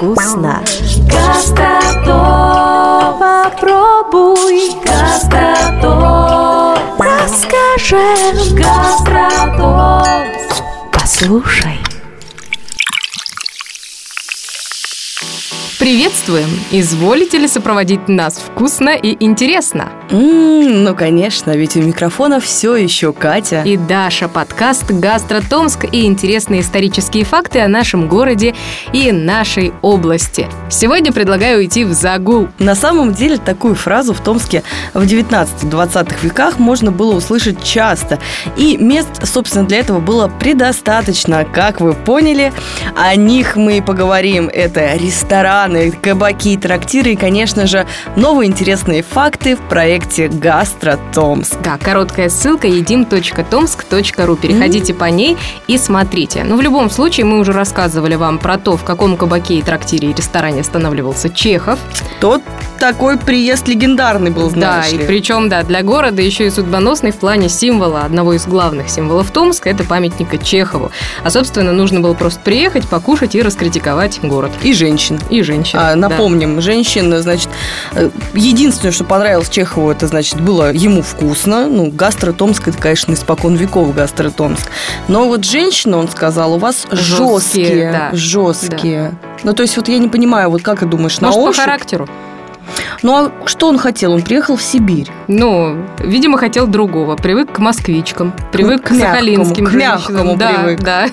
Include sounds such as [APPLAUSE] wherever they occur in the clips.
вкусно. Гастротом. Попробуй, Гастротом. расскажем, Гастротом. послушай. Приветствуем! Изволите ли сопроводить нас вкусно и интересно? М, ну, конечно, ведь у микрофона все еще Катя. И Даша, подкаст «Гастро Томск» и интересные исторические факты о нашем городе и нашей области. Сегодня предлагаю уйти в загул. На самом деле такую фразу в Томске в 19-20 веках можно было услышать часто. И мест, собственно, для этого было предостаточно. Как вы поняли, о них мы и поговорим. Это рестораны, кабаки, трактиры и, конечно же, новые интересные факты в проекте «Гастро Томск». Да, короткая ссылка edim.tomsk.ru. Переходите по ней и смотрите. Но в любом случае мы уже рассказывали вам про то, в каком кабаке и трактире и ресторане останавливался Чехов. Тот такой приезд легендарный был, Да, знаешь и ли. причем, да, для города еще и судьбоносный в плане символа, одного из главных символов Томска, это памятника Чехову. А, собственно, нужно было просто приехать, покушать и раскритиковать город. И женщин. И женщин. А, да. напомним, женщина, значит, э, единственное, что понравилось Чехову, это, значит, было ему вкусно. Ну, гастро Томск, это, конечно, испокон веков гастро Томск. Но вот женщина, он сказал, у вас Жесткие, жесткие. да. Жесткие. Ну, то есть, вот я не понимаю, вот как ты думаешь, на Может, по ощупь? характеру? Ну, а что он хотел? Он приехал в Сибирь. Ну, видимо, хотел другого. Привык к москвичкам, привык к к, сахалинским к мягкому да, привык. Да,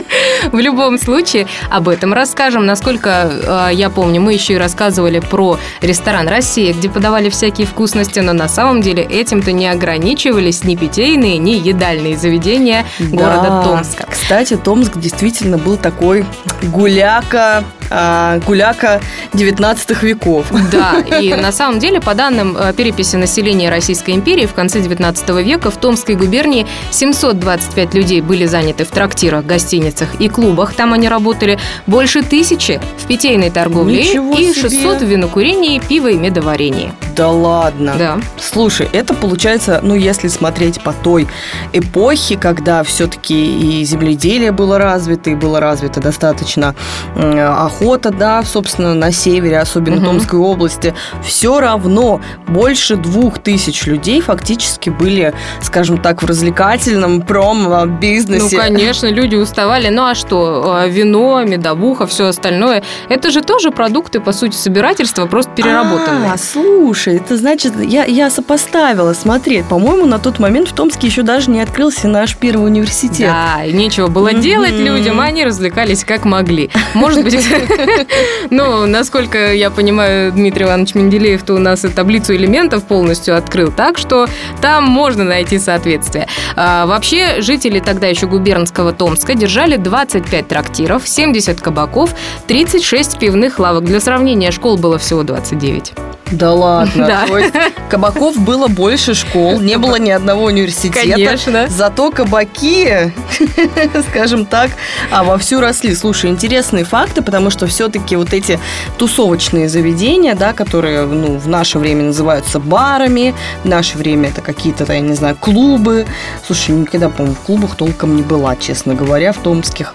[LAUGHS] В любом случае, об этом расскажем. Насколько э, я помню, мы еще и рассказывали про ресторан «Россия», где подавали всякие вкусности, но на самом деле этим-то не ограничивались ни питейные, ни едальные заведения города Да. Томска. Кстати, Томск действительно был такой гуляка, а, гуляка 19 веков. Да, [LAUGHS] и на самом деле, по данным э, переписи населения Российской империи, в конце 19 века в Томской губернии 725 людей были заняты в трактирах, гостиницах и клубах, там они работали, больше тысячи в питейной торговле Ничего и себе. 600 в винокурении, пиво и медоварении. Да ладно. Да. Слушай, это получается, ну, если смотреть по той эпохе, когда все-таки и земледелие было развито, и было развито достаточно охота, да, собственно, на севере, особенно Мгм. Томской области, все равно больше двух тысяч людей фактически были, скажем так, в развлекательном Ну, промо-бизнесе. конечно, люди уставали. Ну а что? Э, Вино, медовуха, все остальное. Это же тоже продукты, по сути, собирательства, просто переработанные. А, слушай, это значит, я, я сопоставила, смотри, по-моему, на тот момент в Томске еще даже не открылся наш первый университет. Да, и нечего было Мгм. делать людям, они развлекались как могли. Может быть, [LAUGHS] ну, насколько я понимаю, Дмитрий Иванович Менделеев-то у нас и таблицу элементов полностью открыл, так что там можно найти соответствие. А, вообще, жители тогда еще губернского Томска держали 25 трактиров, 70 кабаков, 36 пивных лавок. Для сравнения, школ было всего 29. Да ладно. Да. То есть кабаков было больше школ, не было ни одного университета. Конечно. Зато кабаки, [LAUGHS] скажем так, а вовсю росли. Слушай, интересные факты, потому что все-таки вот эти тусовочные заведения, да, которые ну, в наше время называются барами, в наше время это какие-то, я не знаю, клубы. Слушай, никогда, по-моему, в клубах толком не была, честно говоря, в томских.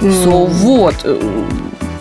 So, вот.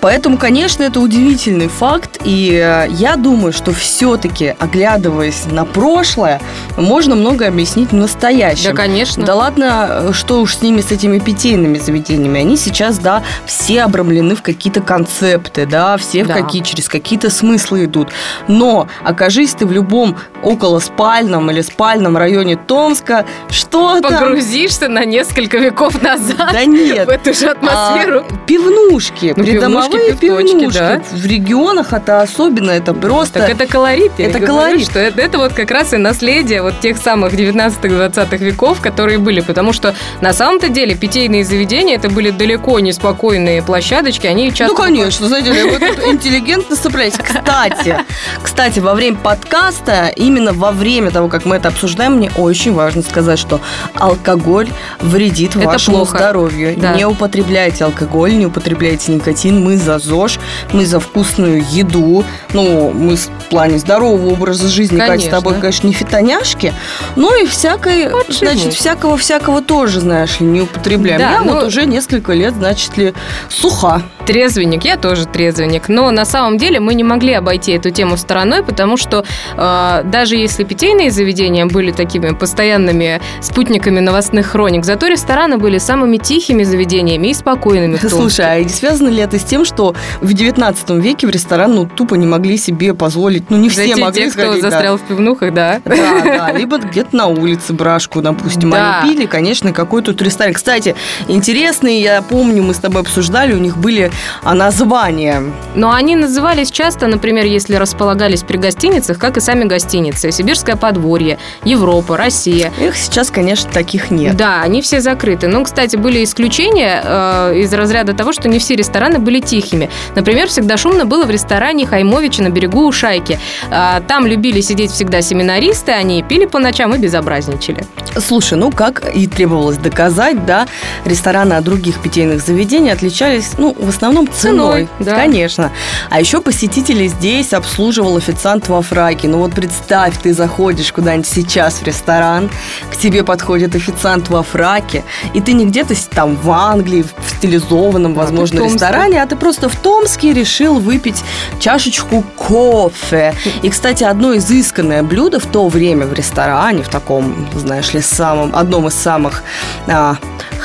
Поэтому, конечно, это удивительный факт, и э, я думаю, что все-таки, оглядываясь на прошлое, можно многое объяснить в настоящем. Да, конечно. Да ладно, э, что уж с ними, с этими питейными заведениями. Они сейчас, да, все обрамлены в какие-то концепты, да, все в Да. какие, через какие-то смыслы идут. Но окажись ты в любом около спальном или спальном районе Томска, что там? Погрузишься на несколько веков назад Да нет. в эту же атмосферу. А, пивнушки, Ну, придомовые пивнушки, пивнушки. да. В регионах это особенно, это просто... Так это колорит. я Это говорю, колорит. Что это, это вот как раз и наследие вот тех самых 19-20 веков, которые были. Потому что на самом-то деле питейные заведения это были далеко не спокойные площадочки. Они часто... Ну, конечно, знаете, вот тут интеллигентно цепляйтесь. [LAUGHS] Кстати, кстати, во время подкаста, именно во время того, как мы это обсуждаем, мне очень важно сказать, что алкоголь вредит Это вашему плохо. здоровью. Да. Не употребляйте алкоголь, не употребляйте никотин. Мы за ЗОЖ, мы за вкусную еду. Ну, мы в плане здорового образа жизни, Катя, с Конечно. тобой, конечно, не фитоняшки, но и всякой, Почему? значит, всякого-всякого тоже, знаешь ли, не употребляем. Да, Я ну- вот уже несколько лет, значит ли, суха. Трезвенник, я тоже трезвенник. Но на самом деле мы не могли обойти эту тему стороной, потому что э, даже если питейные заведения были такими постоянными спутниками новостных хроник, зато рестораны были самыми тихими заведениями и спокойными. Слушай, а не связано ли это с тем, что в 19 веке в ресторан ну, тупо не могли себе позволить, ну не все Зайти могли те, кто сходить, да. застрял в пивнухах, да. Да, да, либо где-то на улице брашку, допустим, Да. они пили, конечно, какой тут ресторан. Кстати, интересный, я помню, мы с тобой обсуждали, у них были а, названия. Но они назывались часто, например, если располагались при гостиницах, как и сами гостиницы. Сибирское подворье, Европа, Россия. Их сейчас, конечно, таких нет. Да, они все закрыты. Ну, кстати, были исключения э, из разряда того, что не все рестораны были тихими. Например, всегда шумно было в ресторане Хаймовича на берегу Ушайки. А, там любили сидеть всегда семинаристы, они пили по ночам и безобразничали. Слушай, ну как и требовалось доказать, да, рестораны от других питейных заведений отличались, ну, в основном ценой. Ценой, да. Конечно. А еще посетителей здесь обслуживал официант во фраке. Ну вот представь, ты заходишь куда-нибудь сейчас в ресторан, к тебе подходит официант во фраке, и ты не где-то там в Англии, в стилизованном, возможно, Томске. ресторане, а ты просто в Томске решил выпить чашечку кофе. И, кстати, одно изысканное блюдо в то время в ресторане, в таком, знаешь ли, самом, одном из самых, а,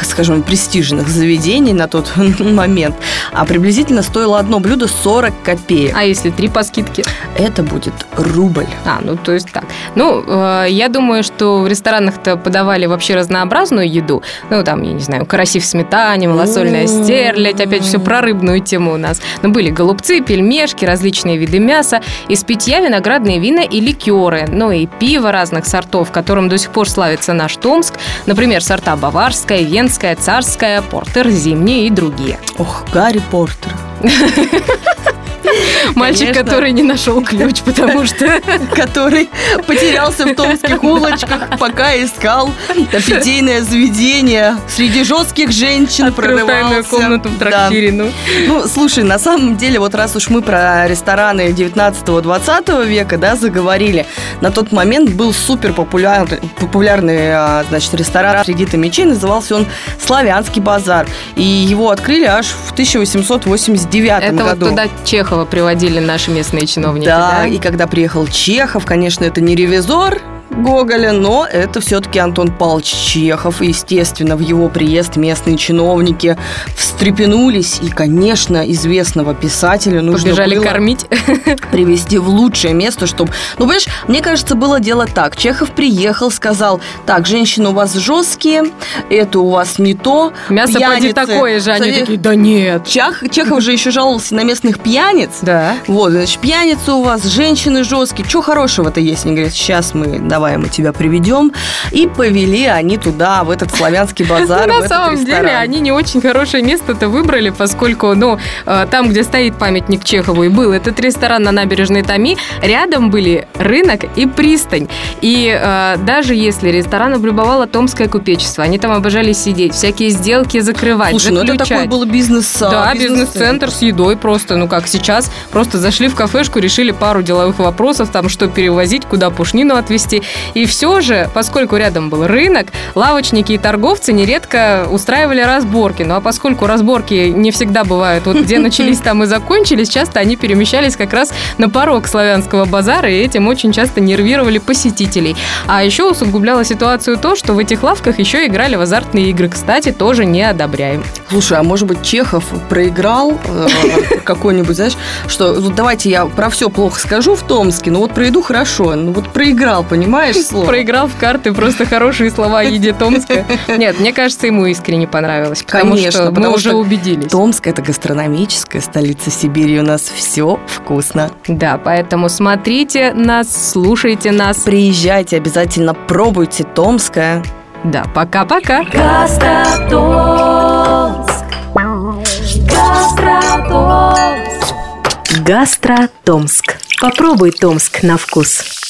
скажем, престижных заведений на тот [LAUGHS] момент, а приблизительно стоило одно блюдо 40 копеек. А если три по скидке? Это будет рубль. А, ну то есть так. Ну, э, я думаю, что в ресторанах-то подавали вообще разнообразную еду. Ну, там, я не знаю, караси в сметане, малосольная М. стерлядь, опять все про рыбную тему у нас. Но были голубцы, пельмешки, различные виды мяса, из питья виноградные вина и ликеры, ну и пиво разных сортов, которым до сих пор славится наш Томск. Например, сорта баварская, венская, царская, портер, зимние и другие. Ох, Гарри Портер. [LAUGHS] [LAUGHS] Мальчик, который не нашел ключ, потому что [LAUGHS] который потерялся в томских улочках, пока искал питейное заведение. Среди жестких женщин открыл прорывался. комнату в Да. трактире. Ну, Ну, слушай, на самом деле, вот раз уж мы про рестораны 19-20 века, да, заговорили, на тот момент был супер популяр, популярный, а, значит, ресторан среди томичей, назывался он «Славянский базар», и его открыли аж в 1889 это вот году. туда Чехова приводили наши местные чиновники, Да, да? и когда приехал Чехов, конечно, это не ревизор Гоголя, но это все-таки Антон Павлович Чехов. И, естественно, в его приезд местные чиновники встрепенулись. И, конечно, известного писателя нужно Побежали было кормить. [LAUGHS] привести в лучшее место, чтобы... Ну, понимаешь, мне кажется, было дело так. Чехов приехал, сказал, так, женщины у вас жесткие, это у вас не то. Мясо поди пьяницы». такое же. Они Смотри, такие, да нет. Чех- Чехов же еще жаловался на местных пьяниц. Да. Вот, значит, пьяницы у вас, женщины жесткие. Что хорошего-то есть? Они говорят, сейчас мы, давай мы тебя приведем. И повели они туда, в этот славянский базар, [LAUGHS] Ну, на самом ресторан. деле, они не очень хорошее место-то выбрали, поскольку, ну, э, там, где стоит памятник Чехову и был этот ресторан на набережной Томи, рядом были рынок и пристань. И э, даже если ресторан облюбовало Томское купечество, они там обожали сидеть, всякие сделки закрывать, Слушай, ну это заключать. такой был бизнес а, Да, бизнес-центр с едой просто, ну как сейчас, просто зашли в кафешку, решили пару деловых вопросов, там что перевозить, куда пушнину отвезти. И все же, поскольку рядом был рынок, лавочники и торговцы нередко устраивали разборки. Ну а поскольку разборки не всегда бывают, вот где [LAUGHS] начались, там и закончились, часто они перемещались как раз на порог славянского базара, и этим очень часто нервировали посетителей. А еще усугубляло ситуацию то, что в этих лавках еще играли в азартные игры. Кстати, тоже не одобряем. Слушай, а может быть Чехов проиграл э, [LAUGHS] какой-нибудь, знаешь, что вот давайте я про все плохо скажу в Томске, но вот про еду хорошо, ну вот проиграл, понимаешь, [LAUGHS] слово? Проиграл в карты просто хорошие слова о [LAUGHS] еде Томска. Нет, мне кажется, ему искренне понравилось, потому Конечно, что мы потому уже что убедились. Томск – это гастрономическая столица Сибири, у нас все вкусно. Да, поэтому смотрите нас, слушайте нас. Приезжайте, обязательно пробуйте Томское. Да, пока-пока. Гастротомск. Гастротомск. Гастротомск. Попробуй Томск на вкус.